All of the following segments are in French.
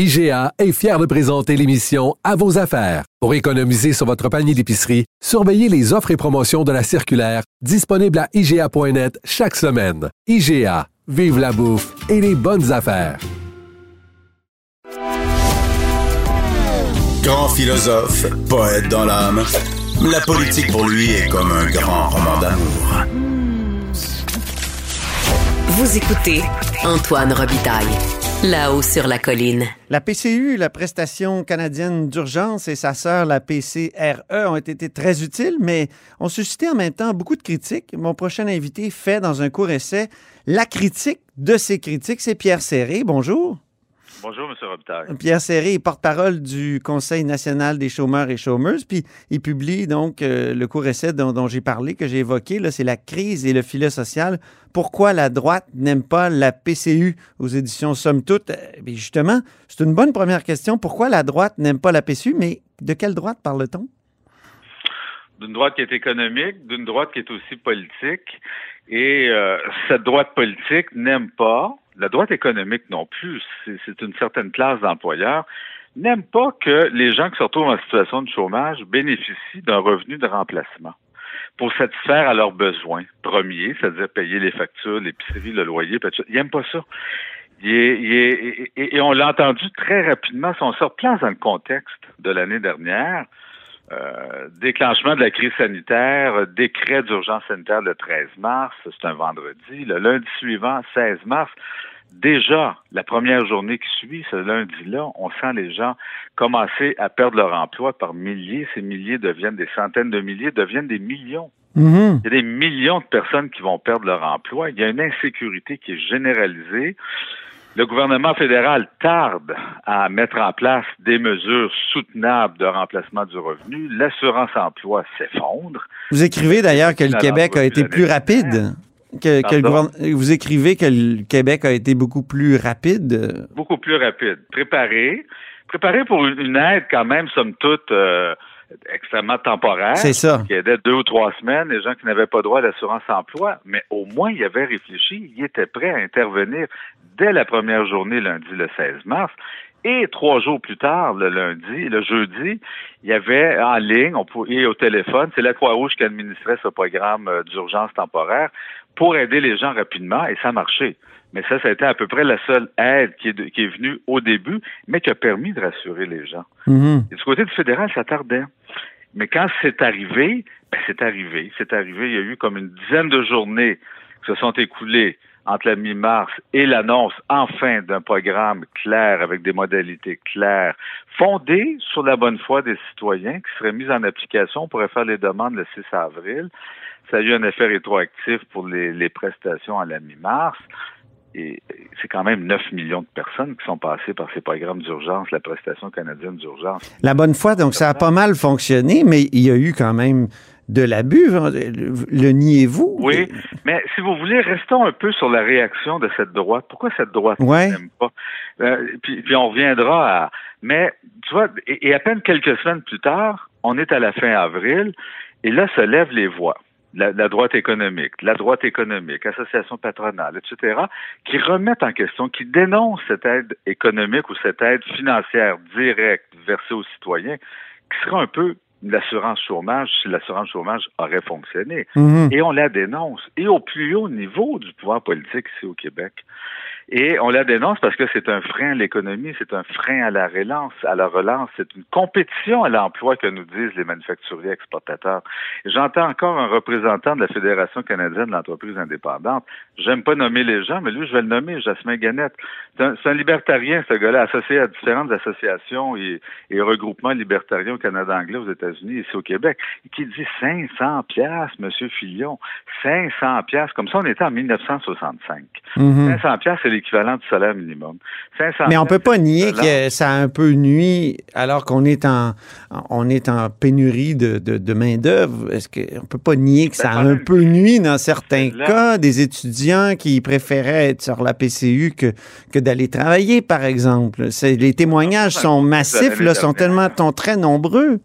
IGA est fier de présenter l'émission À vos affaires. Pour économiser sur votre panier d'épicerie, surveillez les offres et promotions de la circulaire disponible à IGA.net chaque semaine. IGA, vive la bouffe et les bonnes affaires. Grand philosophe, poète dans l'âme, la politique pour lui est comme un grand roman d'amour. Vous écoutez Antoine Robitaille, là-haut sur la colline. La PCU, la prestation canadienne d'urgence, et sa sœur, la PCRE, ont été très utiles, mais ont suscité en même temps beaucoup de critiques. Mon prochain invité fait dans un court essai la critique de ces critiques. C'est Pierre Serré. Bonjour. Bonjour, M. Robitaille. Pierre Serré est porte-parole du Conseil national des chômeurs et chômeuses, puis il publie donc euh, le court essai dont, j'ai parlé, que j'ai évoqué, c'est la crise et le filet social. Pourquoi la droite n'aime pas la PCU aux éditions Somme Toute? Euh, justement, c'est une bonne première question. Pourquoi la droite n'aime pas la PCU, mais de quelle droite parle-t-on? D'une droite qui est économique, d'une droite qui est aussi politique. Et euh, cette droite politique n'aime pas la droite économique non plus, c'est une certaine classe d'employeurs, n'aime pas que les gens qui se retrouvent en situation de chômage bénéficient d'un revenu de remplacement pour satisfaire à leurs besoins premiers, c'est-à-dire payer les factures, l'épicerie, le loyer, ils n'aiment pas ça. et, on l'a entendu très rapidement, si on se replace dans le contexte de l'année dernière, euh, déclenchement de la crise sanitaire, décret d'urgence sanitaire le 13 mars, c'est un vendredi. Le lundi suivant, 16 mars, déjà, la première journée qui suit, ce lundi-là, on sent les gens commencer à perdre leur emploi par milliers. Ces milliers deviennent des centaines de milliers, deviennent des millions. Mm-hmm. Il y a des millions de personnes qui vont perdre leur emploi. Il y a une insécurité qui est généralisée. Le gouvernement fédéral tarde à mettre en place des mesures soutenables de remplacement du revenu. L'assurance emploi s'effondre. Vous écrivez d'ailleurs que le Québec a été plus rapide. Que, vous écrivez que le Québec a été beaucoup plus rapide? Beaucoup plus rapide. Préparé. Préparé pour une, aide quand même, somme toute, euh, extrêmement temporaire. C'est ça. Qui aidait deux ou trois semaines les gens qui n'avaient pas droit à l'assurance emploi. Mais au moins, il avait réfléchi. Il était prêt à intervenir dès la première journée, lundi le 16 mars. Et trois jours plus tard, le lundi, le jeudi, il y avait en ligne on et au téléphone, c'est la Croix-Rouge qui administrait ce programme euh, d'urgence temporaire pour aider les gens rapidement et ça marchait. Mais ça, ça a été à peu près la seule aide qui est, qui est venue au début, mais qui a permis de rassurer les gens. Mm-hmm. Et du côté du fédéral, ça tardait. Mais quand c'est arrivé, ben c'est arrivé. C'est arrivé. Il y a eu comme une dizaine de journées qui se sont écoulées entre la mi-mars et l'annonce enfin d'un programme clair avec des modalités claires, fondé sur la bonne foi des citoyens, qui serait mis en application. On pourrait faire les demandes le 6 avril. Ça a eu un effet rétroactif pour les, prestations à la mi-mars. Et c'est quand même 9 millions de personnes qui sont passées par ces programmes d'urgence, la prestation canadienne d'urgence. La bonne foi, donc ça a pas mal fonctionné, mais il y a eu quand même de l'abus. Le niez-vous? Oui, mais si vous voulez, restons un peu sur la réaction de cette droite. Pourquoi cette droite ouais. n'aime pas? Euh, puis, puis, on reviendra à... Mais, tu vois, et, à peine quelques semaines plus tard, on est à la fin avril, et là se lèvent les voix. La, la, droite économique, la droite économique, association patronale, etc., qui remettent en question, qui dénoncent cette aide économique ou cette aide financière directe versée aux citoyens, qui sera un peu l'assurance chômage si l'assurance chômage aurait fonctionné. Mhm. Et on la dénonce. Et au plus haut niveau du pouvoir politique ici au Québec. Et on la dénonce parce que c'est un frein à l'économie, c'est un frein à la relance, à la relance, c'est une compétition à l'emploi que nous disent les manufacturiers exportateurs. J'entends encore un représentant de la Fédération canadienne de l'entreprise indépendante. J'aime pas nommer les gens, mais lui, je vais le nommer, Jasmin Gannett. C'est un, libertarien, ce gars-là, associé à différentes associations et, regroupements libertariens au Canada anglais, aux États-Unis, ici au Québec, qui dit 500 piastres, Monsieur Fillon, 500 piastres. Comme ça, on était en 1965. 500 piastres, c'est l'équivalent du salaire minimum. 500 Mais on peut pas nier que ça a un peu nuit alors qu'on est en on est en pénurie de, de, de main d'œuvre. Est-ce qu'on peut pas nier que ça a Ben, un peu nuit dans certains cas des étudiants qui préféraient être sur la PCU que que d'aller travailler par exemple. Les témoignages sont massifs là, sont tellement sont très nombreux.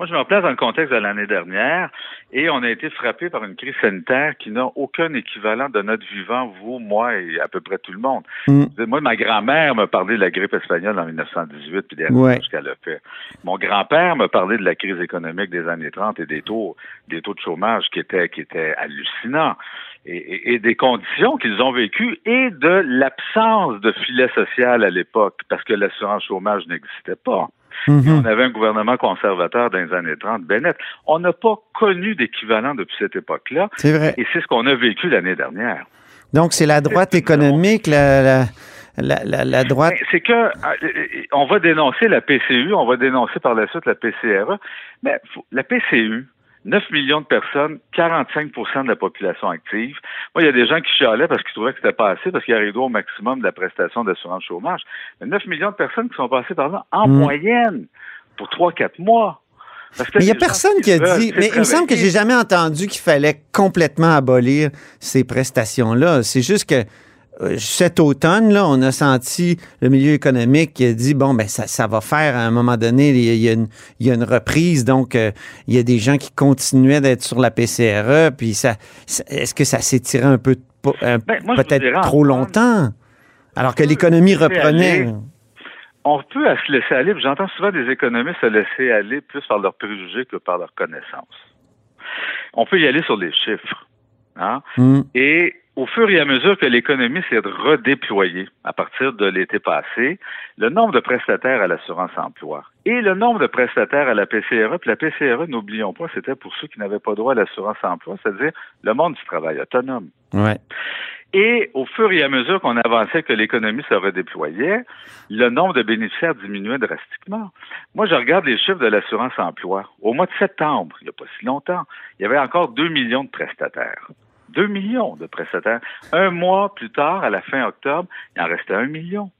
Moi, je me place dans le contexte de l'année dernière et on a été frappé par une crise sanitaire qui n'a aucun équivalent de notre vivant, vous, moi et à peu près tout le monde. Mm. Moi, ma grand-mère m'a parlé de la grippe espagnole en 1918 puis des Ouais. recherches qu'elle a fait. Mon grand-père m'a parlé de la crise économique des années 30 et des taux, des taux de chômage qui étaient, qui étaient hallucinants. Et, et- et des conditions qu'ils ont vécues et de l'absence de filet social à l'époque, parce que l'assurance chômage n'existait pas. Mhm. On avait un gouvernement conservateur dans les années 30, Bennett. On n'a pas connu d'équivalent depuis cette époque-là, C'est vrai. et c'est ce qu'on a vécu l'année dernière. Donc c'est la droite économique, la la, la, la- droite. C'est que euh, on va dénoncer la PCU, on va dénoncer par la suite la PCRE, mais la PCU, 9 millions de personnes, 45% de la population active. Moi, il y a des gens qui chialaient parce qu'ils trouvaient que c'était pas assez, parce qu'il arrivait au maximum de la prestation d'assurance chômage. Mais 9 millions de personnes qui sont passées par là en Mm. moyenne pour 3-4 mois. Parce que Mais il n'y a personne qui a dit. Mais il me semble que j'ai jamais entendu qu'il fallait complètement abolir ces prestations-là. C'est juste que cet automne, là, on a senti le milieu économique qui a dit bon, ben ça, ça va faire à un moment donné, il y a, une, il y a une reprise, donc euh, il y a des gens qui continuaient d'être sur la PCRE, puis ça, ça- est-ce que ça s'est tiré un peu, un- Ben, peut-être trop longtemps, alors que l'économie reprenait. aller. on peut à se laisser aller. J'entends souvent des économistes se laisser aller plus par leurs préjugés que par leurs connaissances. On peut y aller sur les chiffres. Hein? Hmm. Et au fur et à mesure que l'économie s'est redéployée à partir de l'été passé, le nombre de prestataires à l'assurance emploi et le nombre de prestataires à la PCRE, puis la PCRE, n'oublions pas, c'était pour ceux qui n'avaient pas droit à l'assurance emploi, c'est-à-dire le monde du travail autonome. Ouais. Et au fur et à mesure qu'on avançait, que l'économie se redéployait, le nombre de bénéficiaires diminuait drastiquement. Moi, je regarde les chiffres de l'assurance emploi. Au mois de septembre, il n'y a pas si longtemps, il y avait encore 2 millions de prestataires. 2 millions de prestataires. Un mois plus tard, à la fin octobre, il en restait 1 million.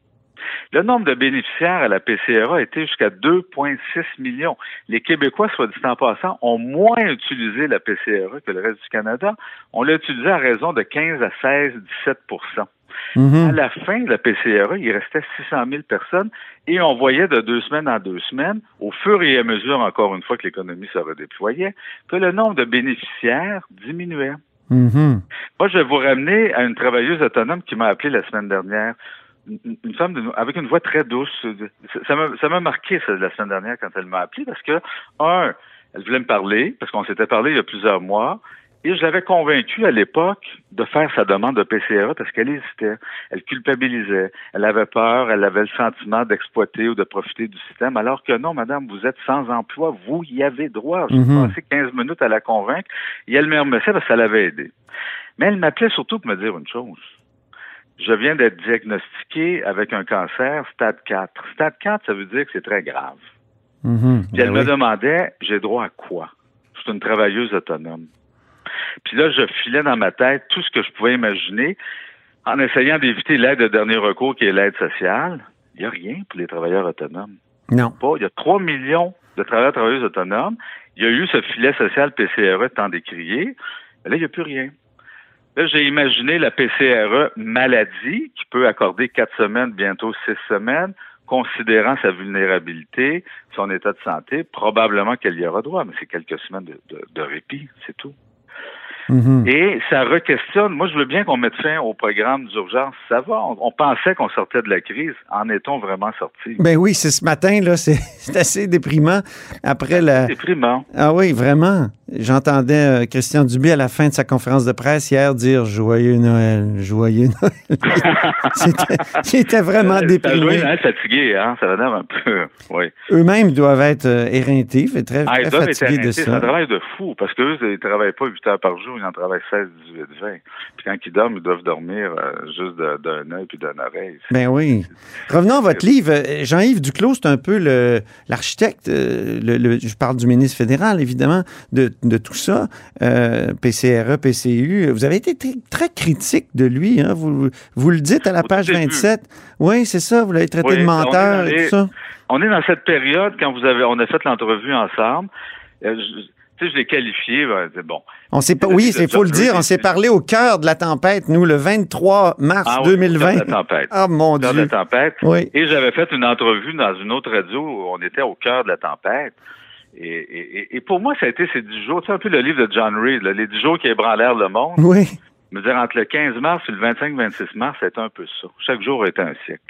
Le nombre de bénéficiaires à la PCRA était jusqu'à 2,6 millions. Les Québécois, soit dit en passant, ont moins utilisé la PCRA que le reste du Canada. On l'a utilisé à raison de 15 à 16, 17 Mhm. À la fin de la PCRA, il restait 600 000 personnes et on voyait de deux semaines en deux semaines, au fur et à mesure, encore une fois, que l'économie se redéployait, que le nombre de bénéficiaires diminuait. Mhm. Moi, je vais vous ramener à une travailleuse autonome qui m'a appelé la semaine dernière. Une, femme avec une voix très douce. Ça m'a marqué ça, la semaine dernière quand elle m'a appelé parce que, un, elle voulait me parler, parce qu'on s'était parlé il y a plusieurs mois, et je l'avais convaincue à l'époque de faire sa demande de PCRA parce qu'elle hésitait, elle culpabilisait, elle avait peur, elle avait le sentiment d'exploiter ou de profiter du système, alors que non, madame, vous êtes sans emploi, vous y avez droit. J'ai Mhm. passé 15 minutes à la convaincre et elle me remerciait parce que ça l'avait aidé. Mais elle m'appelait surtout pour me dire une chose. Je viens d'être diagnostiqué avec un cancer stade 4. Stade 4, ça veut dire que c'est très grave. Mhm. Puis elle Ben me oui. demandait, j'ai droit à quoi? Je suis une travailleuse autonome. Puis là, je filais dans ma tête tout ce que je pouvais imaginer en essayant d'éviter l'aide de dernier recours qui est l'aide sociale. Il n'y a rien pour les travailleurs autonomes. Non. Pas. Il y a 3 millions de travailleurs et travailleuses autonomes. Il y a eu ce filet social PCRE tant décrié. Mais là, il n'y a plus rien. Là, j'ai imaginé la PCRE maladie qui peut accorder quatre semaines, bientôt six semaines, considérant sa vulnérabilité, son état de santé, probablement qu'elle y aura droit, mais c'est quelques semaines de, de- de répit, c'est tout. Mhm. Et ça re-questionne. Moi, je veux bien qu'on mette fin au programme d'urgence. Ça va. On, on pensait qu'on sortait de la crise. En est-on vraiment sorti? Ben oui, c'est ce matin, là, c'est c'est assez déprimant. Après la. Déprimant. Ah oui, vraiment. J'entendais euh, Christian Dubé à la fin de sa conférence de presse hier dire Joyeux Noël, joyeux Noël. C'était- était vraiment Ça déprimé. hein, fatigué, hein? Ça va un peu. Oui. Eux-mêmes doivent être euh, éreintés, très, Ah, très ils doivent être fatigués de arrêtés. C'est un ça. travail de fou parce qu'eux, ils ne travaillent pas 8 heures par jour, ils en travaillent 16, 18, 20. Puis quand ils dorment, ils doivent dormir euh, juste d'un œil puis d'une oreille. Ben oui. Revenons à votre livre. Euh, Jean-Yves Duclos, c'est un peu le- l'architecte, euh, le, le- je parle du ministre fédéral, évidemment, de, de tout ça, euh, PCRE, PCU, vous avez été très, très critique de lui. Hein? Vous, vous le dites à la page tout début. 27. Oui, c'est ça, vous l'avez traité Oui, de menteur et tout ça. On est dans cette période quand vous avez, on a fait l'entrevue ensemble. euh, je- tu sais, je l'ai qualifié. ben, c'est bon. On s'est pas, oui, c'est faut le dire, on s'est parlé au cœur de la tempête, nous, le 23 mars Ah oui, 2020. au cœur de la tempête. Ah, mon Au cœur de la Dieu. tempête. Oui. Et j'avais fait une entrevue dans une autre radio où on était au cœur de la tempête. Et, et- et- et pour moi, ça a été ces dix jours. Tu sais, un peu le livre de John Reed, là, les dix jours qui ébranlèrent le monde. Oui. Je veux dire, entre le 15 mars et le 25-26 mars, c'était un peu ça. Chaque jour était un cycle.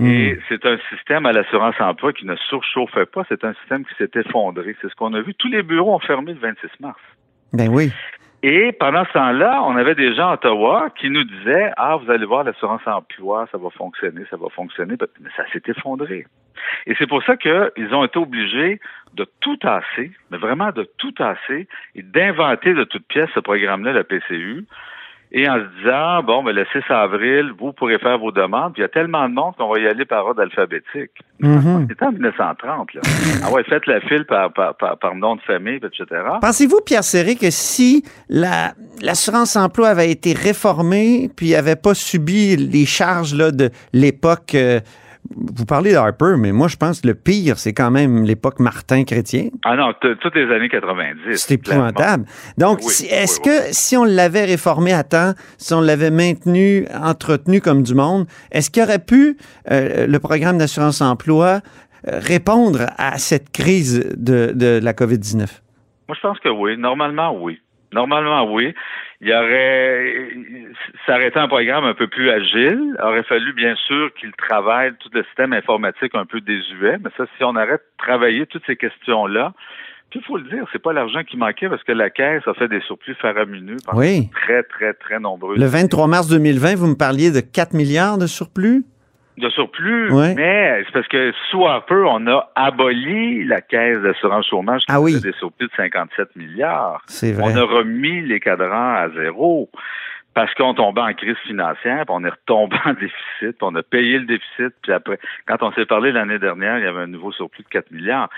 Et Hmm. c'est un système à l'assurance emploi qui ne surchauffait pas. C'est un système qui s'est effondré. C'est ce qu'on a vu. Tous les bureaux ont fermé le 26 mars. Ben oui. Et pendant ce temps-là, on avait des gens à Ottawa qui nous disaient Ah, vous allez voir, l'assurance emploi, ça va fonctionner, ça va fonctionner. Mais ça s'est effondré. Et c'est pour ça qu'ils ont été obligés de tout tasser, mais vraiment de tout tasser, et d'inventer de toutes pièces ce programme-là, la PCU, et en se disant, bon, ben, le 6 avril, vous pourrez faire vos demandes, puis il y a tellement de monde qu'on va y aller par ordre alphabétique. Mhm. C'était en 1930, là. ah ouais, faites la file par, par, par, par nom de famille, etc. Pensez-vous, Pierre Serré, que si la, l'assurance emploi avait été réformée, puis avait pas subi les charges là, de l'époque, euh, vous parlez d'Harper, mais moi, je pense que le pire, c'est quand même l'époque Martin-Chrétien. Ah non, toutes les années 90. C'est épouvantable. Donc, Oui, si- oui, est-ce oui. que si on l'avait réformé à temps, si on l'avait maintenu, entretenu comme du monde, est-ce qu'il aurait pu, euh, le programme d'assurance emploi, euh, répondre à cette crise de, de la COVID-19? Moi, je pense que oui. Normalement, oui. Normalement, oui. Il aurait, ça aurait été un programme un peu plus agile. Il aurait fallu, bien sûr, qu'il travaille tout le système informatique un peu désuet. Mais ça, si on arrête de travailler toutes ces questions-là, puis il faut le dire, c'est pas l'argent qui manquait parce que la Caisse a fait des surplus faramineux pendant Oui. très, très, très nombreux. Le 23 mars 2020, vous me parliez de 4 milliards de surplus? De surplus, Ouais. mais c'est parce que sous Harper, on a aboli la caisse d'assurance chômage qui Ah oui. des surplus de 57 milliards. C'est vrai. On a remis les cadrans à zéro parce qu'on tombait en crise financière, puis on est retombé en déficit, puis on a payé le déficit, puis après, quand on s'est parlé l'année dernière, il y avait un nouveau surplus de 4 milliards.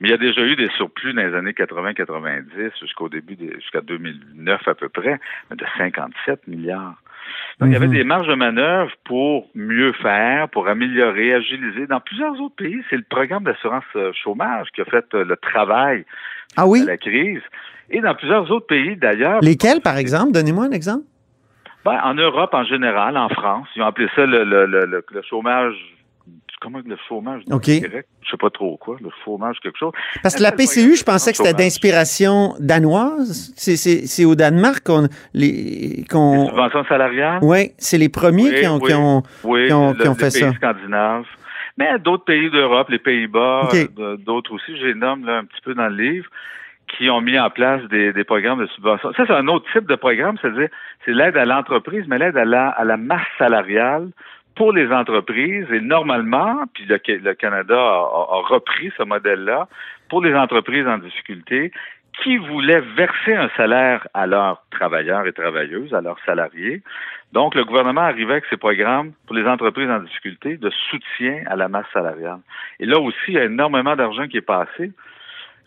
Mais il y a déjà eu des surplus dans les années 80-90 jusqu'au début, des- jusqu'à 2009 à peu près, mais de 57 milliards. Donc, il y avait Mhm. des marges de manœuvre pour mieux faire, pour améliorer, agiliser. Dans plusieurs autres pays, c'est le programme d'assurance euh, chômage qui a fait euh, le travail Ah oui? à la crise. Et dans plusieurs autres pays, d'ailleurs, Lesquels, par exemple? Donnez-moi un exemple. ben, en Europe en général, en France, ils ont appelé ça le, le, le, le, le chômage. Comment le chômage OK. direct? Je sais pas trop quoi, le chômage quelque chose. Parce que la PCU, je pensais que c'était d'inspiration danoise. C'est, au Danemark qu'on... Les, qu'on... subventions salariales? Oui, c'est les premiers Oui, qui ont, oui. qui ont... Oui, qui ont- le- qui ont les fait pays ça. scandinaves. Mais d'autres pays d'Europe, les Pays-Bas, euh, d'autres aussi, je les nomme là, un petit peu dans le livre, qui ont mis en place des, des programmes de subvention. Ça, c'est un autre type de programme, c'est-à-dire c'est l'aide à l'entreprise, mais l'aide à la, à la masse salariale pour les entreprises. Et normalement, puis le, le Canada a, repris ce modèle-là, pour les entreprises en difficulté, qui voulaient verser un salaire à leurs travailleurs et travailleuses, à leurs salariés. Donc, le gouvernement arrivait avec ces programmes pour les entreprises en difficulté de soutien à la masse salariale. Et là aussi, il y a énormément d'argent qui est passé.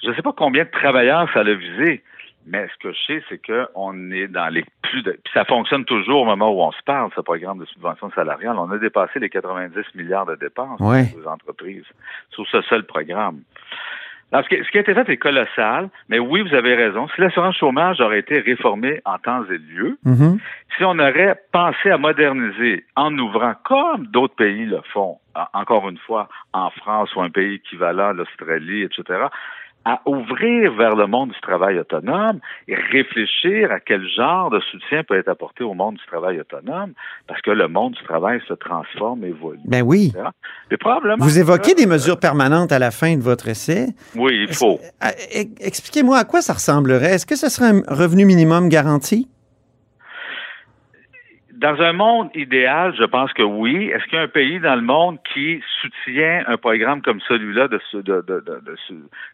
Je ne sais pas combien de travailleurs ça l'a visé, mais ce que je sais, c'est qu'on est dans les plus de... Puis ça fonctionne toujours au moment où on se parle, ce programme de subvention salariale. On a dépassé les 90 milliards de dépenses Ouais. pour les entreprises sur ce seul programme. Alors, ce, qui, ce qui a été fait est colossal, mais oui, vous avez raison. Si l'assurance chômage aurait été réformée en temps et lieu, Mhm. si on aurait pensé à moderniser en ouvrant, comme d'autres pays le font, en- encore une fois, en France ou un pays équivalent, l'Australie, etc., à ouvrir vers le monde du travail autonome et réfléchir à quel genre de soutien peut être apporté au monde du travail autonome, parce que le monde du travail se transforme, évolue. Ben oui. Mais probablement Vous évoquez que- des mesures permanentes à la fin de votre essai. Oui, il faut. E- Expliquez-moi à quoi ça ressemblerait. Est-ce que ce serait un revenu minimum garanti? Dans un monde idéal, je pense que oui. Est-ce qu'il y a un pays dans le monde qui soutient un programme comme celui-là, de, de, de, de-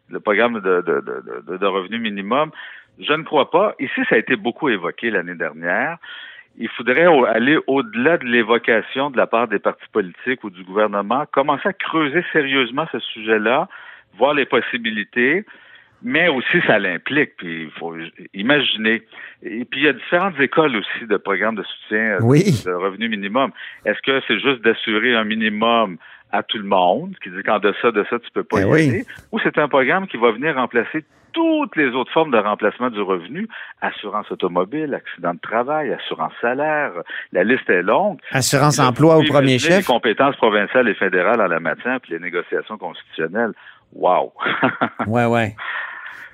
le programme de, de, de, revenu minimum? Je ne crois pas. Ici, ça a été beaucoup évoqué l'année dernière. Il faudrait au- aller au-delà de l'évocation de la part des partis politiques ou du gouvernement, commencer à creuser sérieusement ce sujet-là, voir les possibilités. Mais aussi ça l'implique. Puis il faut imaginer. Et puis il y a différentes écoles aussi de programmes de soutien euh, Oui. de revenu minimum. Est-ce que c'est juste d'assurer un minimum à tout le monde, qui dit qu'en deçà de ça, tu peux pas Ben y oui. aller, ou c'est un programme qui va venir remplacer toutes les autres formes de remplacement du revenu, assurance automobile, accident de travail, assurance salaire, la liste est longue. Assurance là, emploi au premier chef. Les compétences provinciales et fédérales en la matière, puis les négociations constitutionnelles. Wow! Ouais, ouais.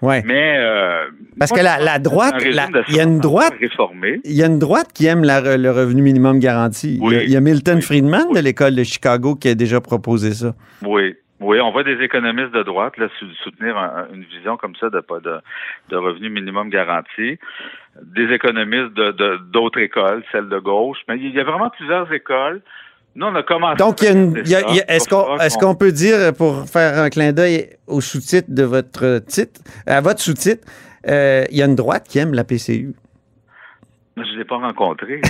Ouais. Mais euh, Parce moi, que la- la droite, il y a une droite- réformée. Il y a une droite qui aime la le revenu minimum garanti. Il y a- Oui. Il y a Milton Oui. Friedman de l'école de Chicago qui a déjà proposé ça. Oui. Oui, on voit des économistes de droite là, sou- soutenir un- une vision comme ça de pas de, de revenu minimum garanti. Des économistes de de- d'autres écoles, celles de gauche. Mais il y a vraiment plusieurs écoles. Nous, on a commencé. Donc, il y a une- à il y a- ça. il y a- est-ce qu'on qu'on peut dire, pour faire un clin d'œil au sous-titre de votre titre, à votre sous-titre, euh, il y a une droite qui aime la PCU. Je ne l'ai pas rencontré.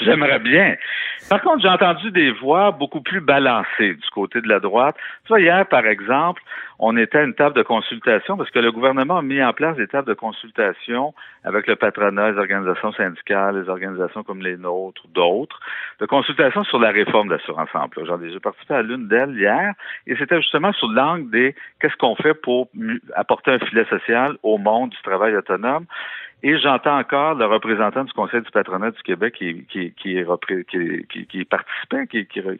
J'aimerais bien. Par contre, j'ai entendu des voix beaucoup plus balancées du côté de la droite. Hier, par exemple, on était à une table de consultation parce que le gouvernement a mis en place des tables de consultation avec le patronat, les organisations syndicales, les organisations comme les nôtres ou d'autres, de consultation sur la réforme de l'assurance emploi. J'en ai participé à l'une d'elles hier et c'était justement sur l'angle des qu'est-ce qu'on fait pour apporter un filet social au monde du travail autonome. Et j'entends encore le représentant du Conseil du patronat du Québec qui, qui, qui, participait, qui, qui, re-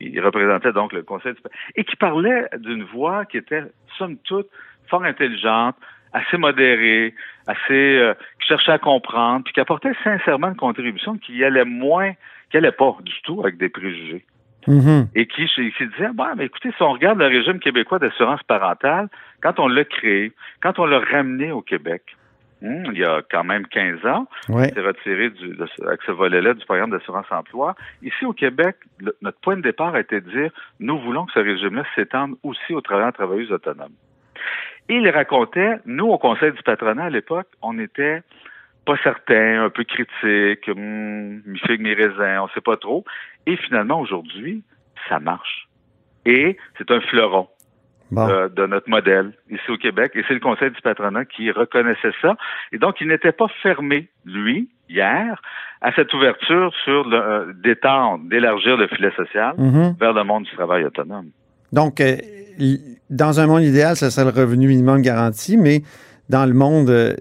il représentait donc le Conseil du patronat, et qui parlait d'une voix qui était, somme toute, fort intelligente, assez modérée, assez euh, qui cherchait à comprendre, puis qui apportait sincèrement une contribution qui allait moins, qui allait pas du tout avec des préjugés Mhm. et qui, qui disait, mais écoutez, si on regarde le régime québécois d'assurance parentale, quand on l'a créé, quand on l'a ramené au Québec, hum, il y a quand même 15 ans, Ouais. s'est retiré du, de avec ce volet-là du programme d'assurance emploi. Ici, au Québec, le- notre point de départ a été de dire, nous voulons que ce régime-là s'étende aussi aux travailleurs travailleuses autonomes. Et il racontait, nous, au Conseil du patronat à l'époque, on était pas certains, un peu critiques, hum, mi figue, mi raisin, on sait pas trop. Et finalement, aujourd'hui, ça marche. Et c'est un fleuron Bon. euh, de notre modèle ici au Québec. Et c'est le Conseil du patronat qui reconnaissait ça. Et donc, il n'était pas fermé, lui, hier, à cette ouverture sur le, euh, d'étendre, d'élargir le filet social Mhm. vers le monde du travail autonome. Donc, euh, dans un monde idéal, ce serait le revenu minimum garanti, mais dans le monde euh,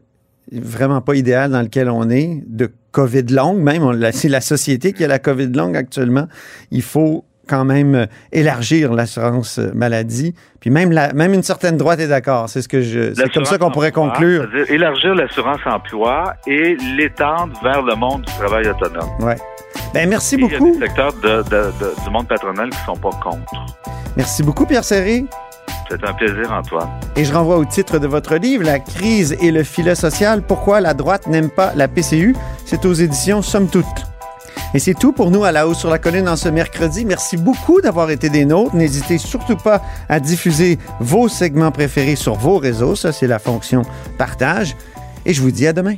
vraiment pas idéal dans lequel on est, de COVID longue même, c'est la société qui a la COVID longue actuellement, il faut quand même euh, élargir l'assurance euh, maladie. Puis même, la, même une certaine droite est d'accord. C'est ce que je. C'est comme ça qu'on pourrait conclure. élargir l'assurance emploi et l'étendre vers le monde du travail autonome. Ouais. Ben, merci Et Il y a beaucoup. des secteurs de- de- de- du monde patronal qui sont pas contre. Merci beaucoup, Pierre Serré. C'est un plaisir, Antoine. Et je renvoie au titre de votre livre, La crise et le filet social, pourquoi la droite n'aime pas la PCU. C'est aux éditions Somme Toute. Et c'est tout pour nous à la hausse sur la colline en ce mercredi. Merci beaucoup d'avoir été des nôtres. N'hésitez surtout pas à diffuser vos segments préférés sur vos réseaux. Ça, c'est la fonction partage. Et je vous dis à demain.